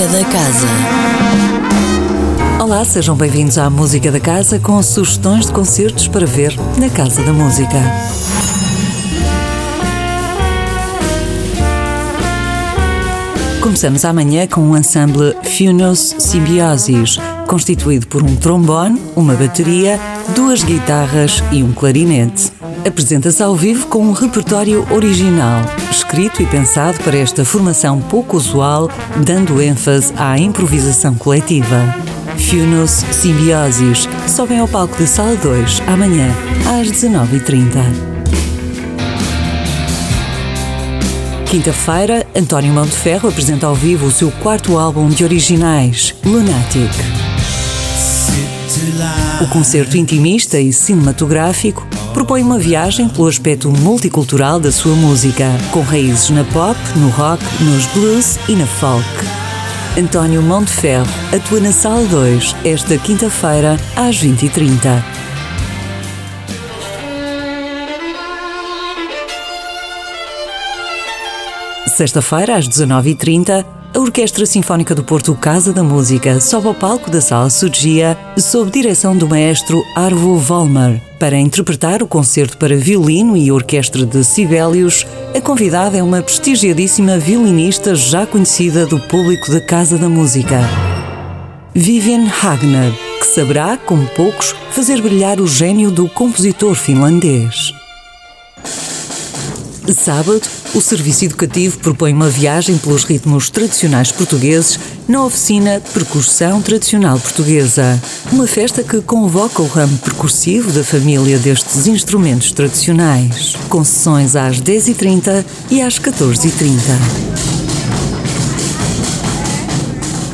Música da Casa. Olá, sejam bem-vindos à Música da Casa com sugestões de concertos para ver na Casa da Música. Começamos amanhã com o ensemble Funos Symbiosis, constituído por um trombone, uma bateria, duas guitarras e um clarinete. Apresenta-se ao vivo com um repertório original, escrito e pensado para esta formação pouco usual, dando ênfase à improvisação coletiva. Funos Symbiosis sobem ao palco da Sala 2 amanhã às 19h30. Quinta-feira, António Monteferro apresenta ao vivo o seu quarto álbum de originais, Lunatic. O concerto intimista e cinematográfico propõe uma viagem pelo aspecto multicultural da sua música, com raízes na pop, no rock, nos blues e na folk. António Monteferro atua na Sala 2 esta quinta-feira às 20h30. Sexta-feira, às 19h30, a Orquestra Sinfónica do Porto Casa da Música sobe ao palco da Sala Sugia sob direção do maestro Arvo Volmer. Para interpretar o concerto para violino e orquestra de Sibelius, a convidada é uma prestigiadíssima violinista já conhecida do público da Casa da Música. Vivian Hagner, que saberá, como poucos, fazer brilhar o gênio do compositor finlandês. Sábado, o Serviço Educativo propõe uma viagem pelos ritmos tradicionais portugueses na oficina Percussão Tradicional Portuguesa. Uma festa que convoca o ramo percussivo da família destes instrumentos tradicionais, com sessões às 10h30 e às 14h30.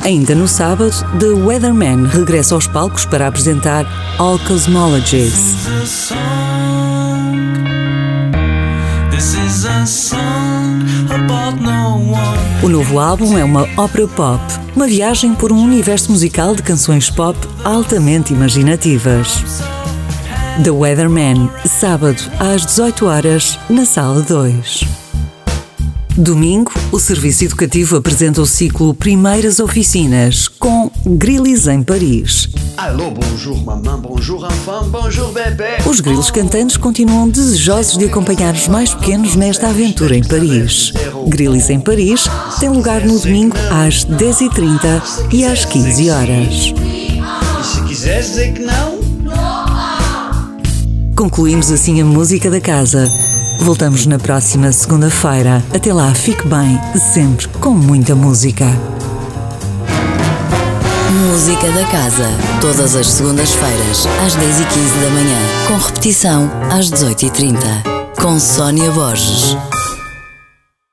Ainda no sábado, The Weatherman regressa aos palcos para apresentar All Cosmologies. O novo álbum é uma ópera pop, uma viagem por um universo musical de canções pop altamente imaginativas. The Weatherman, sábado às 18 horas, na Sala 2. Domingo, o Serviço Educativo apresenta o ciclo Primeiras Oficinas com Grilis em Paris. Alô, bonjour maman, bonjour enfant, bonjour bébé. Os grilos cantantes continuam desejosos de acompanhar os mais pequenos nesta aventura em Paris. Grilis em Paris tem lugar no domingo às 10h30 e às 15 horas. E se quiseres dizer que não, Concluímos assim a música da casa. Voltamos na próxima segunda-feira. Até lá, fique bem, sempre com muita música. Música da Casa. Todas as segundas-feiras, às 10h15 da manhã. Com repetição, às 18h30. Com Sónia Borges.